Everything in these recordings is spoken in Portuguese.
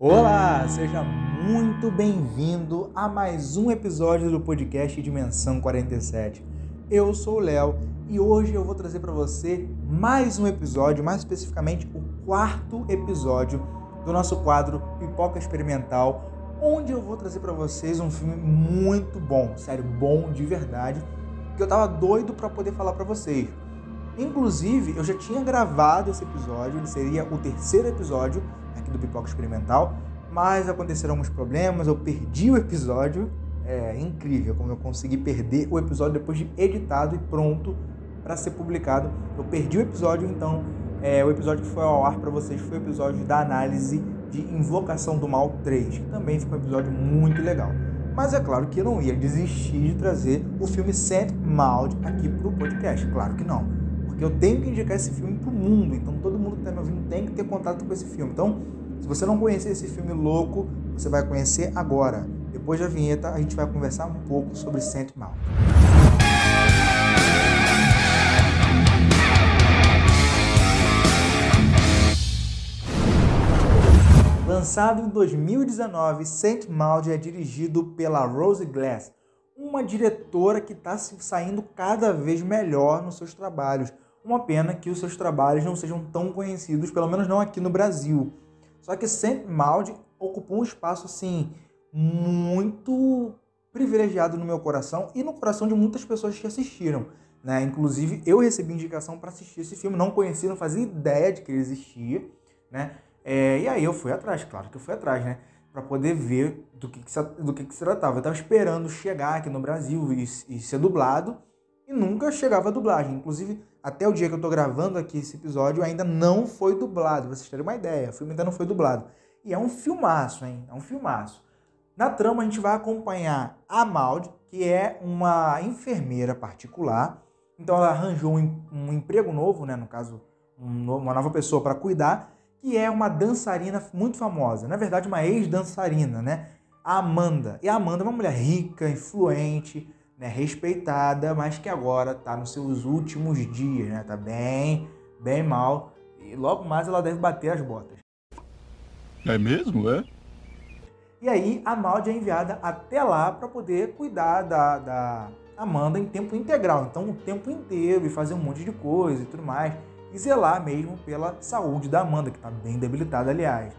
Olá, seja muito bem-vindo a mais um episódio do podcast Dimensão 47. Eu sou o Léo e hoje eu vou trazer para você mais um episódio, mais especificamente o quarto episódio do nosso quadro Pipoca Experimental, onde eu vou trazer para vocês um filme muito bom, sério, bom de verdade, que eu tava doido para poder falar para vocês. Inclusive, eu já tinha gravado esse episódio, ele seria o terceiro episódio aqui do Pipoca Experimental, mas aconteceram alguns problemas, eu perdi o episódio. É incrível como eu consegui perder o episódio depois de editado e pronto para ser publicado. Eu perdi o episódio, então é, o episódio que foi ao ar para vocês foi o episódio da análise de Invocação do Mal 3, que também ficou um episódio muito legal. Mas é claro que eu não ia desistir de trazer o filme Saint Maud aqui para o podcast, claro que não. Porque eu tenho que indicar esse filme para o mundo, então todo mundo que está me ouvindo tem que ter contato com esse filme. Então, se você não conhecer esse filme louco, você vai conhecer agora. Depois da vinheta, a gente vai conversar um pouco sobre Saint Maud. Lançado em 2019, Saint Maud é dirigido pela Rose Glass, uma diretora que está saindo cada vez melhor nos seus trabalhos. Uma pena que os seus trabalhos não sejam tão conhecidos, pelo menos não aqui no Brasil. Só que Saint Maud ocupou um espaço assim muito privilegiado no meu coração e no coração de muitas pessoas que assistiram. Né? Inclusive, eu recebi indicação para assistir esse filme, não conhecia, não fazia ideia de que ele existia. Né? É, e aí eu fui atrás, claro que eu fui atrás, né? Para poder ver do que, que se, do que, que se tratava. Eu estava esperando chegar aqui no Brasil e, e ser dublado e nunca chegava a dublagem. Inclusive, até o dia que eu tô gravando aqui esse episódio, ainda não foi dublado, vocês terem uma ideia. O filme ainda não foi dublado. E é um filmaço, hein? É um filmaço. Na trama, a gente vai acompanhar a Maud, que é uma enfermeira particular. Então, ela arranjou um, um emprego novo, né? No caso, um, uma nova pessoa para cuidar, que é uma dançarina muito famosa. Na verdade, uma ex-dançarina, né? A Amanda. E a Amanda é uma mulher rica, influente, né, respeitada, mas que agora está nos seus últimos dias, né? Tá bem, bem mal. E logo mais ela deve bater as botas. É mesmo, é? E aí a Maldi é enviada até lá para poder cuidar da, da Amanda em tempo integral. Então o tempo inteiro e fazer um monte de coisa e tudo mais. E zelar mesmo pela saúde da Amanda, que está bem debilitada, aliás.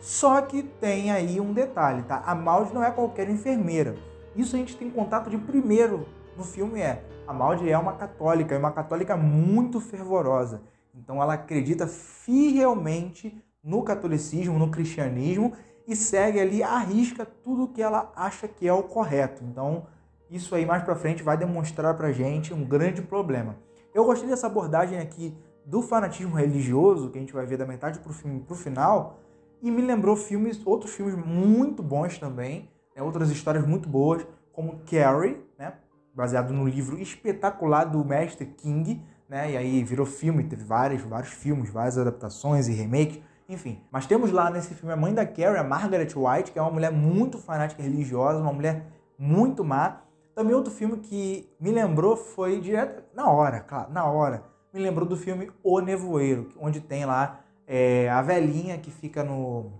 Só que tem aí um detalhe, tá? A Maldi não é qualquer enfermeira. Isso a gente tem contato de primeiro no filme é a Maldi é uma católica, é uma católica muito fervorosa. Então ela acredita fielmente no catolicismo, no cristianismo e segue ali à risca tudo que ela acha que é o correto. Então isso aí mais para frente vai demonstrar pra gente um grande problema. Eu gostei dessa abordagem aqui do fanatismo religioso que a gente vai ver da metade pro filme pro final e me lembrou filmes, outros filmes muito bons também né, outras histórias muito boas, como Carrie, né, baseado no livro espetacular do mestre King, né, e aí virou filme, teve vários, vários filmes, várias adaptações e remakes, enfim. Mas temos lá nesse filme a mãe da Carrie, a Margaret White, que é uma mulher muito fanática religiosa, uma mulher muito má. Também outro filme que me lembrou foi direto, na hora, claro, na hora, me lembrou do filme O Nevoeiro, onde tem lá é, a velhinha que fica no,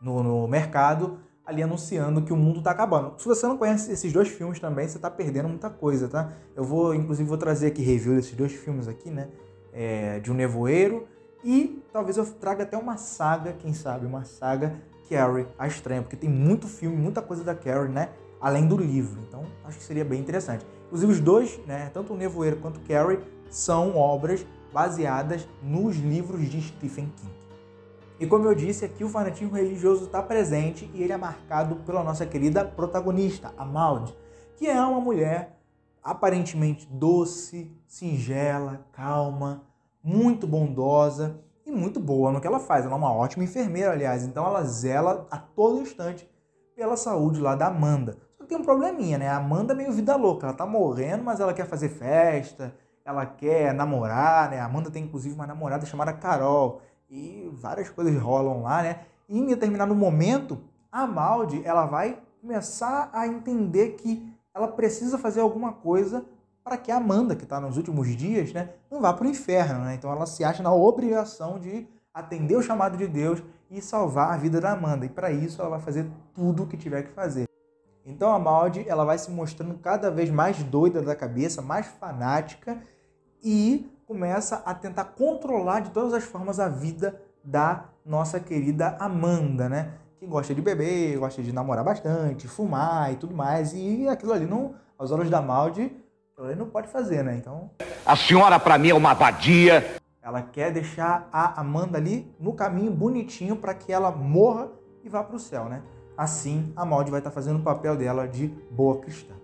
no, no mercado ali anunciando que o mundo está acabando. Se você não conhece esses dois filmes também, você está perdendo muita coisa, tá? Eu vou, inclusive, vou trazer aqui review desses dois filmes aqui, né? É, de um nevoeiro e talvez eu traga até uma saga, quem sabe, uma saga Carrie, a estranha, porque tem muito filme, muita coisa da Carrie, né? Além do livro. Então, acho que seria bem interessante. Inclusive, os dois, né? Tanto o Nevoeiro quanto Carrie, são obras baseadas nos livros de Stephen King. E como eu disse, aqui o fanatismo religioso está presente e ele é marcado pela nossa querida protagonista, a Maud, que é uma mulher aparentemente doce, singela, calma, muito bondosa e muito boa no que ela faz. Ela é uma ótima enfermeira, aliás, então ela zela a todo instante pela saúde lá da Amanda. Só que tem um probleminha, né? A Amanda é meio vida louca, ela tá morrendo, mas ela quer fazer festa, ela quer namorar, né? A Amanda tem inclusive uma namorada chamada Carol e várias coisas rolam lá, né? E em determinado momento, a Maldi ela vai começar a entender que ela precisa fazer alguma coisa para que a Amanda, que está nos últimos dias, né, não vá para o inferno, né? Então ela se acha na obrigação de atender o chamado de Deus e salvar a vida da Amanda. E para isso ela vai fazer tudo o que tiver que fazer. Então a Maldi ela vai se mostrando cada vez mais doida da cabeça, mais fanática e começa a tentar controlar de todas as formas a vida da nossa querida Amanda, né? Que gosta de beber, gosta de namorar bastante, fumar e tudo mais. E aquilo ali, não, aos olhos da Maldi, ele não pode fazer, né? Então. A senhora, para mim, é uma vadia. Ela quer deixar a Amanda ali no caminho bonitinho para que ela morra e vá para o céu, né? Assim, a Maldi vai estar tá fazendo o papel dela de boa cristã.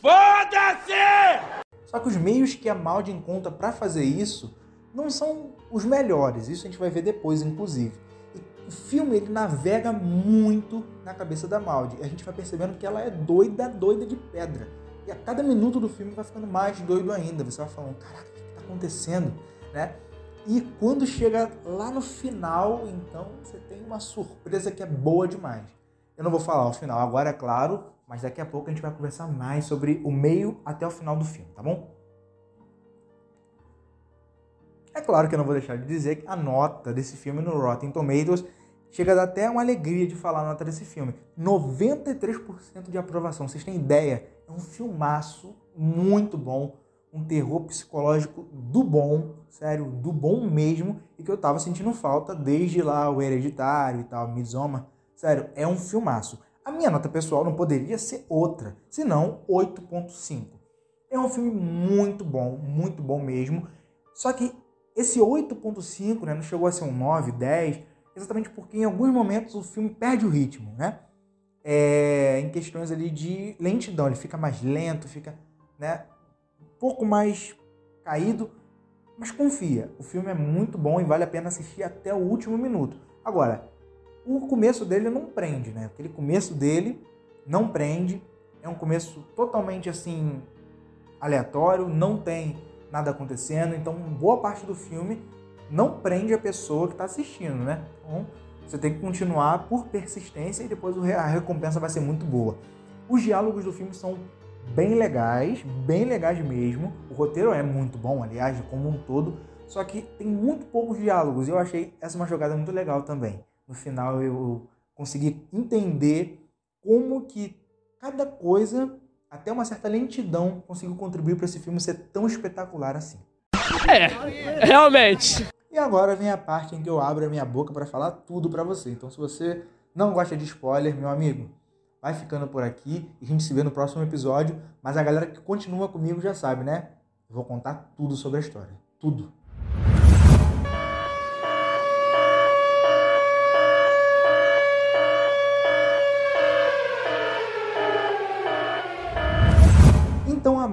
Foda-se! Só que os meios que a Maldi encontra para fazer isso não são os melhores. Isso a gente vai ver depois, inclusive. E o filme ele navega muito na cabeça da Maldi. A gente vai percebendo que ela é doida, doida de pedra. E a cada minuto do filme vai ficando mais doido ainda. Você vai falando, caraca, o que está acontecendo? Né? E quando chega lá no final, então você tem uma surpresa que é boa demais. Eu não vou falar o final agora, é claro, mas daqui a pouco a gente vai conversar mais sobre o meio até o final do filme, tá bom? É claro que eu não vou deixar de dizer que a nota desse filme no Rotten Tomatoes Chega a dar até uma alegria de falar a nota desse filme. 93% de aprovação. Vocês têm ideia? É um filmaço muito bom. Um terror psicológico do bom, sério, do bom mesmo. E que eu tava sentindo falta desde lá o Hereditário e tal, Midsommar. Sério, é um filmaço. A minha nota pessoal não poderia ser outra, senão 8.5. É um filme muito bom, muito bom mesmo. Só que esse 8.5, né, não chegou a ser um 9, 10, exatamente porque em alguns momentos o filme perde o ritmo, né? É, em questões ali de lentidão, ele fica mais lento, fica né, um pouco mais caído, mas confia, o filme é muito bom e vale a pena assistir até o último minuto. Agora, o começo dele não prende, né? Aquele começo dele não prende, é um começo totalmente assim aleatório, não tem nada acontecendo, então boa parte do filme não prende a pessoa que está assistindo, né? Então, você tem que continuar por persistência e depois a recompensa vai ser muito boa. Os diálogos do filme são bem legais, bem legais mesmo. O roteiro é muito bom, aliás, como um todo, só que tem muito poucos diálogos. E eu achei essa uma jogada muito legal também. No final eu consegui entender como que cada coisa, até uma certa lentidão, conseguiu contribuir para esse filme ser tão espetacular assim. É, realmente. E agora vem a parte em que eu abro a minha boca para falar tudo para você. Então, se você não gosta de spoiler, meu amigo, vai ficando por aqui e a gente se vê no próximo episódio. Mas a galera que continua comigo já sabe, né? Eu vou contar tudo sobre a história. Tudo.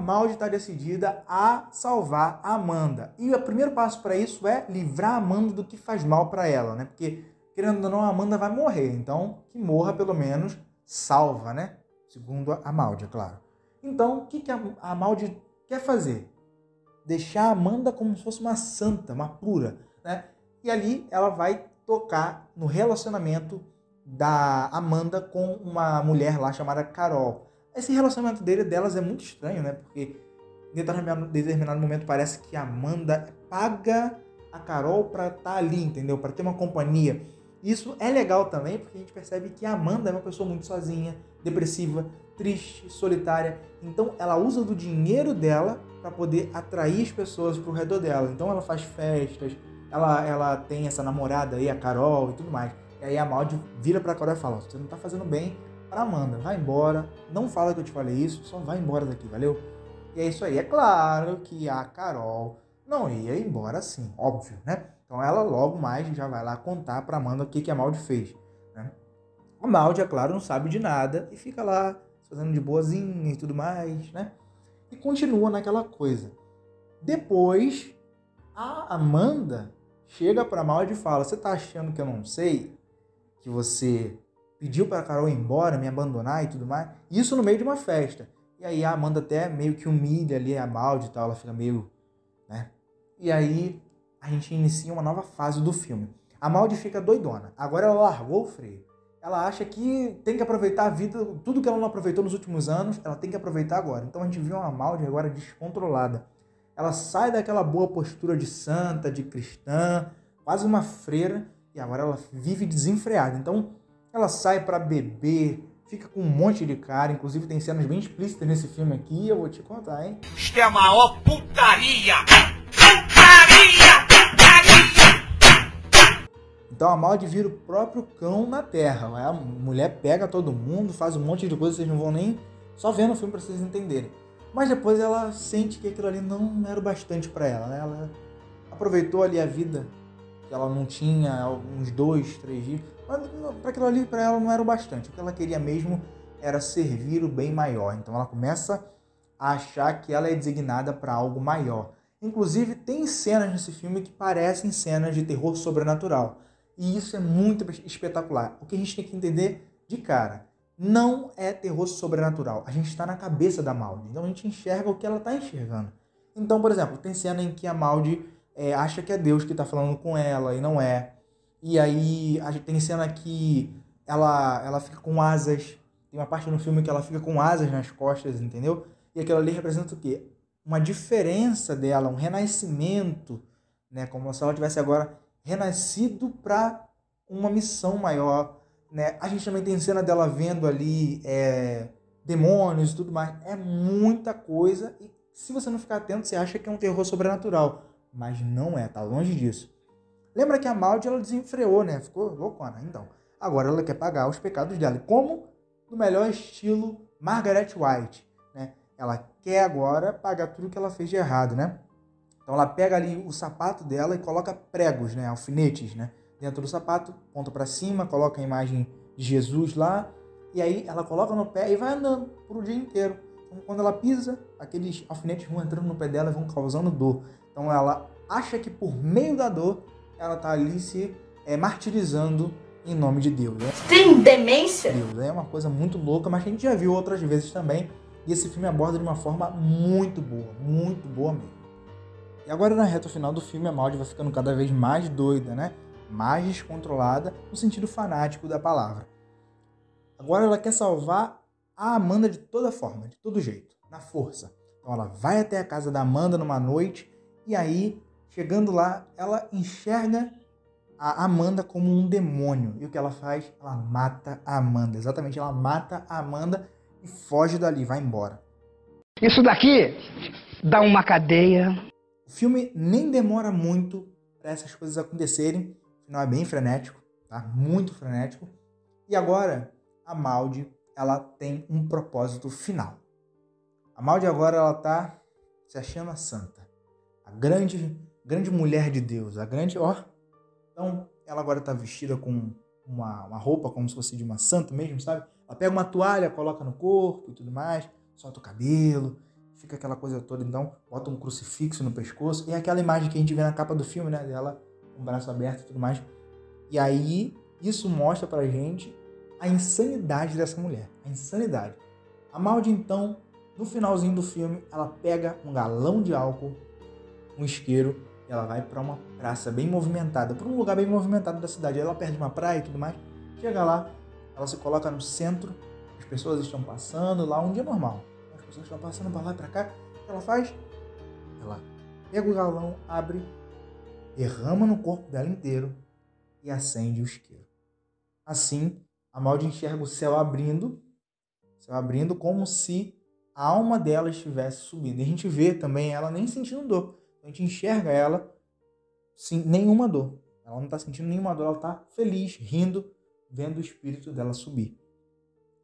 Maldi está decidida a salvar a Amanda. E o primeiro passo para isso é livrar a Amanda do que faz mal para ela, né? Porque, querendo ou não, a Amanda vai morrer. Então, que morra pelo menos salva, né? Segundo a Maldi, é claro. Então, o que, que a Maldi quer fazer? Deixar a Amanda como se fosse uma santa, uma pura, né? E ali ela vai tocar no relacionamento da Amanda com uma mulher lá chamada Carol. Esse relacionamento dele delas é muito estranho, né? Porque em determinado momento parece que a Amanda paga a Carol para estar tá ali, entendeu? Para ter uma companhia. Isso é legal também, porque a gente percebe que a Amanda é uma pessoa muito sozinha, depressiva, triste, solitária. Então ela usa do dinheiro dela para poder atrair as pessoas para o redor dela. Então ela faz festas, ela, ela tem essa namorada aí, a Carol e tudo mais. E aí a Maldi vira para a Carol e fala: Você não está fazendo bem para Amanda, vai embora, não fala que eu te falei isso, só vai embora daqui, valeu? E é isso aí. É claro que a Carol não ia embora assim, óbvio, né? Então ela logo mais já vai lá contar para Amanda o que, que a Maldi fez. Né? A Maldi, é claro, não sabe de nada e fica lá fazendo de boazinha e tudo mais, né? E continua naquela coisa. Depois, a Amanda chega para Maldi e fala: Você tá achando que eu não sei que você pediu para Carol ir embora, me abandonar e tudo mais. Isso no meio de uma festa. E aí a Amanda até meio que humilha ali a Maldi e tal, ela fica meio, né? E aí a gente inicia uma nova fase do filme. A Maldi fica doidona. Agora ela largou o freio. Ela acha que tem que aproveitar a vida, tudo que ela não aproveitou nos últimos anos, ela tem que aproveitar agora. Então a gente viu uma Maldi agora descontrolada. Ela sai daquela boa postura de santa, de cristã, quase uma freira e agora ela vive desenfreada. Então ela sai para beber, fica com um monte de cara, inclusive tem cenas bem explícitas nesse filme aqui, eu vou te contar, hein? Isto é a maior putaria! Putaria! Putaria! Então a Maldi vira o próprio cão na Terra. A mulher pega todo mundo, faz um monte de coisa, vocês não vão nem só vendo o filme para vocês entenderem. Mas depois ela sente que aquilo ali não era o bastante para ela, né? Ela aproveitou ali a vida que ela não tinha uns dois, três dias. Para aquilo ali para ela não era o bastante. O que ela queria mesmo era servir o bem maior. Então ela começa a achar que ela é designada para algo maior. Inclusive tem cenas nesse filme que parecem cenas de terror sobrenatural. E isso é muito espetacular. O que a gente tem que entender de cara, não é terror sobrenatural. A gente está na cabeça da Maldi. Então a gente enxerga o que ela está enxergando. Então, por exemplo, tem cena em que a Maldi é, acha que é Deus que está falando com ela e não é. E aí a gente tem cena que ela, ela fica com asas. Tem uma parte no filme que ela fica com asas nas costas, entendeu? E aquilo ali representa o quê? Uma diferença dela, um renascimento, né? Como se ela tivesse agora renascido para uma missão maior, né? A gente também tem cena dela vendo ali é, demônios e tudo mais. É muita coisa e se você não ficar atento, você acha que é um terror sobrenatural mas não é, tá longe disso. Lembra que a Maldi ela desenfreou, né? Ficou loucona. Então, agora ela quer pagar os pecados dela. Como no melhor estilo Margaret White, né? Ela quer agora pagar tudo que ela fez de errado, né? Então ela pega ali o sapato dela e coloca pregos, né? Alfinetes, né? Dentro do sapato, ponta para cima, coloca a imagem de Jesus lá e aí ela coloca no pé e vai andando por o dia inteiro. Então, quando ela pisa, aqueles alfinetes vão entrando no pé dela e vão causando dor. Então ela acha que por meio da dor ela está ali se é, martirizando em nome de Deus. Né? Tem demência? Deus. É uma coisa muito louca, mas que a gente já viu outras vezes também. E esse filme aborda de uma forma muito boa, muito boa mesmo. E agora na reta final do filme a Maldi vai ficando cada vez mais doida, né? Mais descontrolada no sentido fanático da palavra. Agora ela quer salvar a Amanda de toda forma, de todo jeito, na força. Então ela vai até a casa da Amanda numa noite e aí, chegando lá, ela enxerga a Amanda como um demônio. E o que ela faz? Ela mata a Amanda. Exatamente, ela mata a Amanda e foge dali, vai embora. Isso daqui dá uma cadeia. O filme nem demora muito para essas coisas acontecerem. O final é bem frenético, tá? Muito frenético. E agora, a Maldi, ela tem um propósito final. A Maldi agora ela tá se achando a santa a grande, grande mulher de Deus, a grande, ó. Então, ela agora está vestida com uma, uma roupa como se fosse de uma santa mesmo, sabe? Ela pega uma toalha, coloca no corpo e tudo mais, solta o cabelo, fica aquela coisa toda, então bota um crucifixo no pescoço, e é aquela imagem que a gente vê na capa do filme, né, dela com o braço aberto e tudo mais. E aí, isso mostra pra gente a insanidade dessa mulher, a insanidade. A Maldi, então, no finalzinho do filme, ela pega um galão de álcool, um isqueiro ela vai para uma praça bem movimentada, para um lugar bem movimentado da cidade. Ela perde uma praia e tudo mais. Chega lá, ela se coloca no centro, as pessoas estão passando lá, um dia normal. As pessoas estão passando para lá e para cá. O que ela faz? Ela pega o galão, abre, derrama no corpo dela inteiro e acende o isqueiro. Assim, a Maldi enxerga o céu abrindo, céu abrindo como se a alma dela estivesse subindo. E a gente vê também ela nem sentindo dor. A gente enxerga ela sem nenhuma dor. Ela não está sentindo nenhuma dor, ela está feliz, rindo, vendo o espírito dela subir.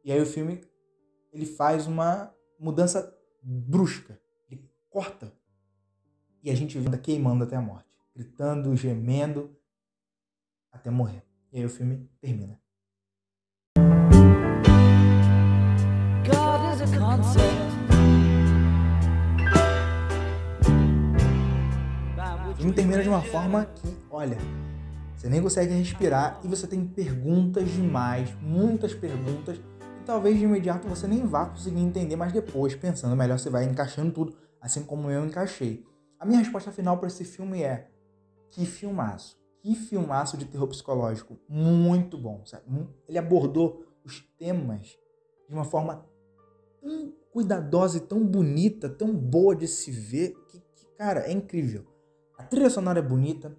E aí o filme ele faz uma mudança brusca. Ele corta. E a gente vê queimando até a morte. Gritando, gemendo, até morrer. E aí o filme termina. God is a concept. Filme termina de uma forma que, olha, você nem consegue respirar e você tem perguntas demais, muitas perguntas, e talvez de imediato você nem vá conseguir entender, mas depois, pensando melhor, você vai encaixando tudo, assim como eu encaixei. A minha resposta final para esse filme é: que filmaço! Que filmaço de terror psicológico! Muito bom, sabe? Ele abordou os temas de uma forma tão cuidadosa e tão bonita, tão boa de se ver, que, que cara, é incrível. A trilha sonora é bonita,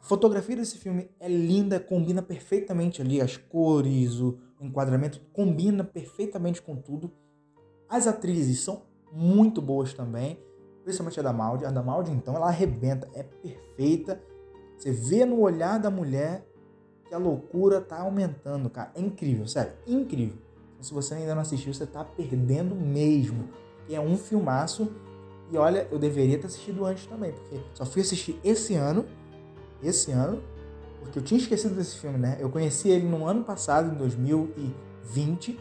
A fotografia desse filme é linda, combina perfeitamente ali as cores, o enquadramento combina perfeitamente com tudo. As atrizes são muito boas também, principalmente a da Maldi. A da Maldi, então, ela arrebenta, é perfeita. Você vê no olhar da mulher que a loucura tá aumentando, cara. É incrível, sério, incrível. Se você ainda não assistiu, você tá perdendo mesmo. E é um filmaço. E olha, eu deveria ter assistido antes também, porque só fui assistir esse ano, esse ano, porque eu tinha esquecido desse filme, né? Eu conheci ele no ano passado, em 2020,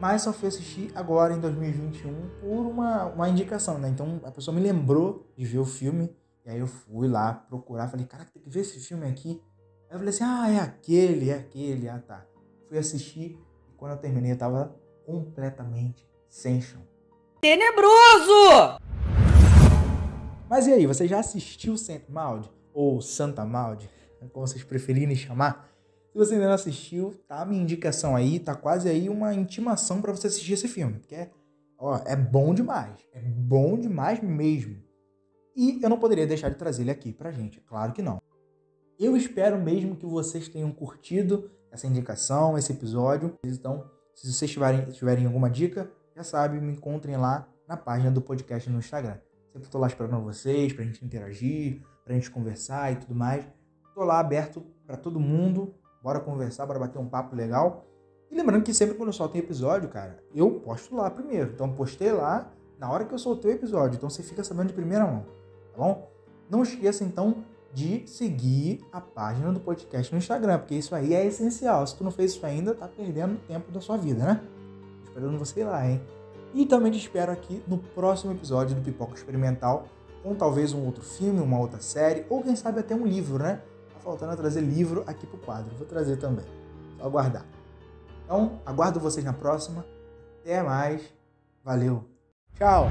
mas só fui assistir agora, em 2021, por uma, uma indicação, né? Então a pessoa me lembrou de ver o filme, e aí eu fui lá procurar, falei, caraca, tem que ver esse filme aqui. Aí eu falei assim, ah, é aquele, é aquele, ah tá. Fui assistir, e quando eu terminei, eu tava completamente sem chão. Tenebroso! Mas e aí, você já assistiu Saint Maud? Ou Santa Maud? Como vocês preferirem chamar? Se você ainda não assistiu, tá a minha indicação aí, tá quase aí uma intimação para você assistir esse filme, porque é, ó, é bom demais, é bom demais mesmo. E eu não poderia deixar de trazer ele aqui pra gente, claro que não. Eu espero mesmo que vocês tenham curtido essa indicação, esse episódio. Então, se vocês tiverem, tiverem alguma dica, já sabe, me encontrem lá na página do podcast no Instagram. Sempre estou lá esperando vocês, pra gente interagir, pra gente conversar e tudo mais. Tô lá aberto para todo mundo. Bora conversar, bora bater um papo legal. E lembrando que sempre quando eu solto um episódio, cara, eu posto lá primeiro. Então postei lá na hora que eu soltei o episódio. Então você fica sabendo de primeira mão, tá bom? Não esqueça então de seguir a página do podcast no Instagram, porque isso aí é essencial. Se tu não fez isso ainda, tá perdendo tempo da sua vida, né? Esperando você lá, hein? E também te espero aqui no próximo episódio do Pipoca Experimental, com talvez um outro filme, uma outra série, ou quem sabe até um livro, né? Tá faltando trazer livro aqui pro quadro. Vou trazer também. Só aguardar. Então, aguardo vocês na próxima. Até mais. Valeu. Tchau.